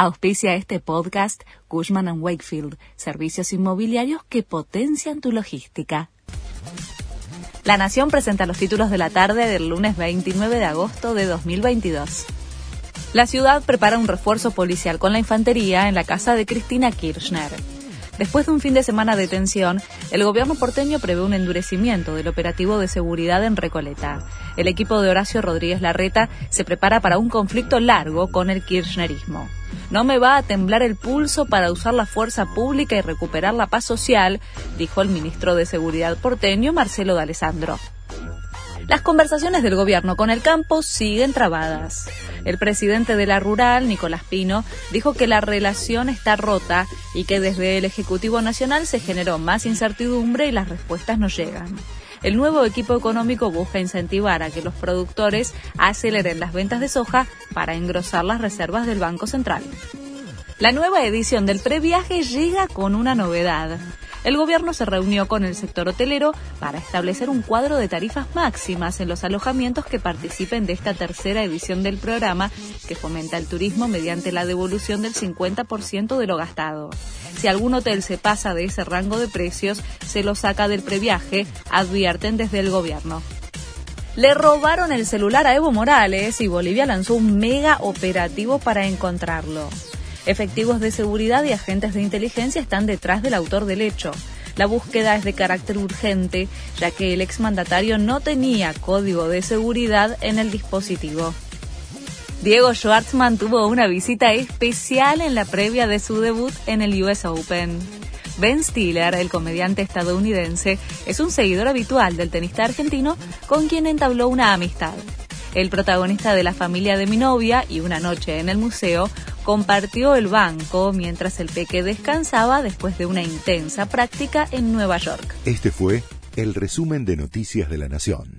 Auspicia este podcast Cushman ⁇ Wakefield, servicios inmobiliarios que potencian tu logística. La Nación presenta los títulos de la tarde del lunes 29 de agosto de 2022. La ciudad prepara un refuerzo policial con la infantería en la casa de Cristina Kirchner. Después de un fin de semana de tensión, el gobierno porteño prevé un endurecimiento del operativo de seguridad en Recoleta. El equipo de Horacio Rodríguez Larreta se prepara para un conflicto largo con el kirchnerismo. No me va a temblar el pulso para usar la fuerza pública y recuperar la paz social, dijo el ministro de Seguridad porteño Marcelo D'Alessandro. Las conversaciones del gobierno con el campo siguen trabadas. El presidente de la Rural, Nicolás Pino, dijo que la relación está rota y que desde el Ejecutivo Nacional se generó más incertidumbre y las respuestas no llegan. El nuevo equipo económico busca incentivar a que los productores aceleren las ventas de soja para engrosar las reservas del Banco Central. La nueva edición del previaje llega con una novedad el gobierno se reunió con el sector hotelero para establecer un cuadro de tarifas máximas en los alojamientos que participen de esta tercera edición del programa que fomenta el turismo mediante la devolución del 50% de lo gastado. Si algún hotel se pasa de ese rango de precios, se lo saca del previaje, advierten desde el gobierno. Le robaron el celular a Evo Morales y Bolivia lanzó un mega operativo para encontrarlo. Efectivos de seguridad y agentes de inteligencia están detrás del autor del hecho. La búsqueda es de carácter urgente, ya que el exmandatario no tenía código de seguridad en el dispositivo. Diego Schwartzman tuvo una visita especial en la previa de su debut en el US Open. Ben Stiller, el comediante estadounidense, es un seguidor habitual del tenista argentino con quien entabló una amistad. El protagonista de La familia de mi novia y Una noche en el museo compartió el banco mientras el peque descansaba después de una intensa práctica en Nueva York. Este fue el resumen de Noticias de la Nación.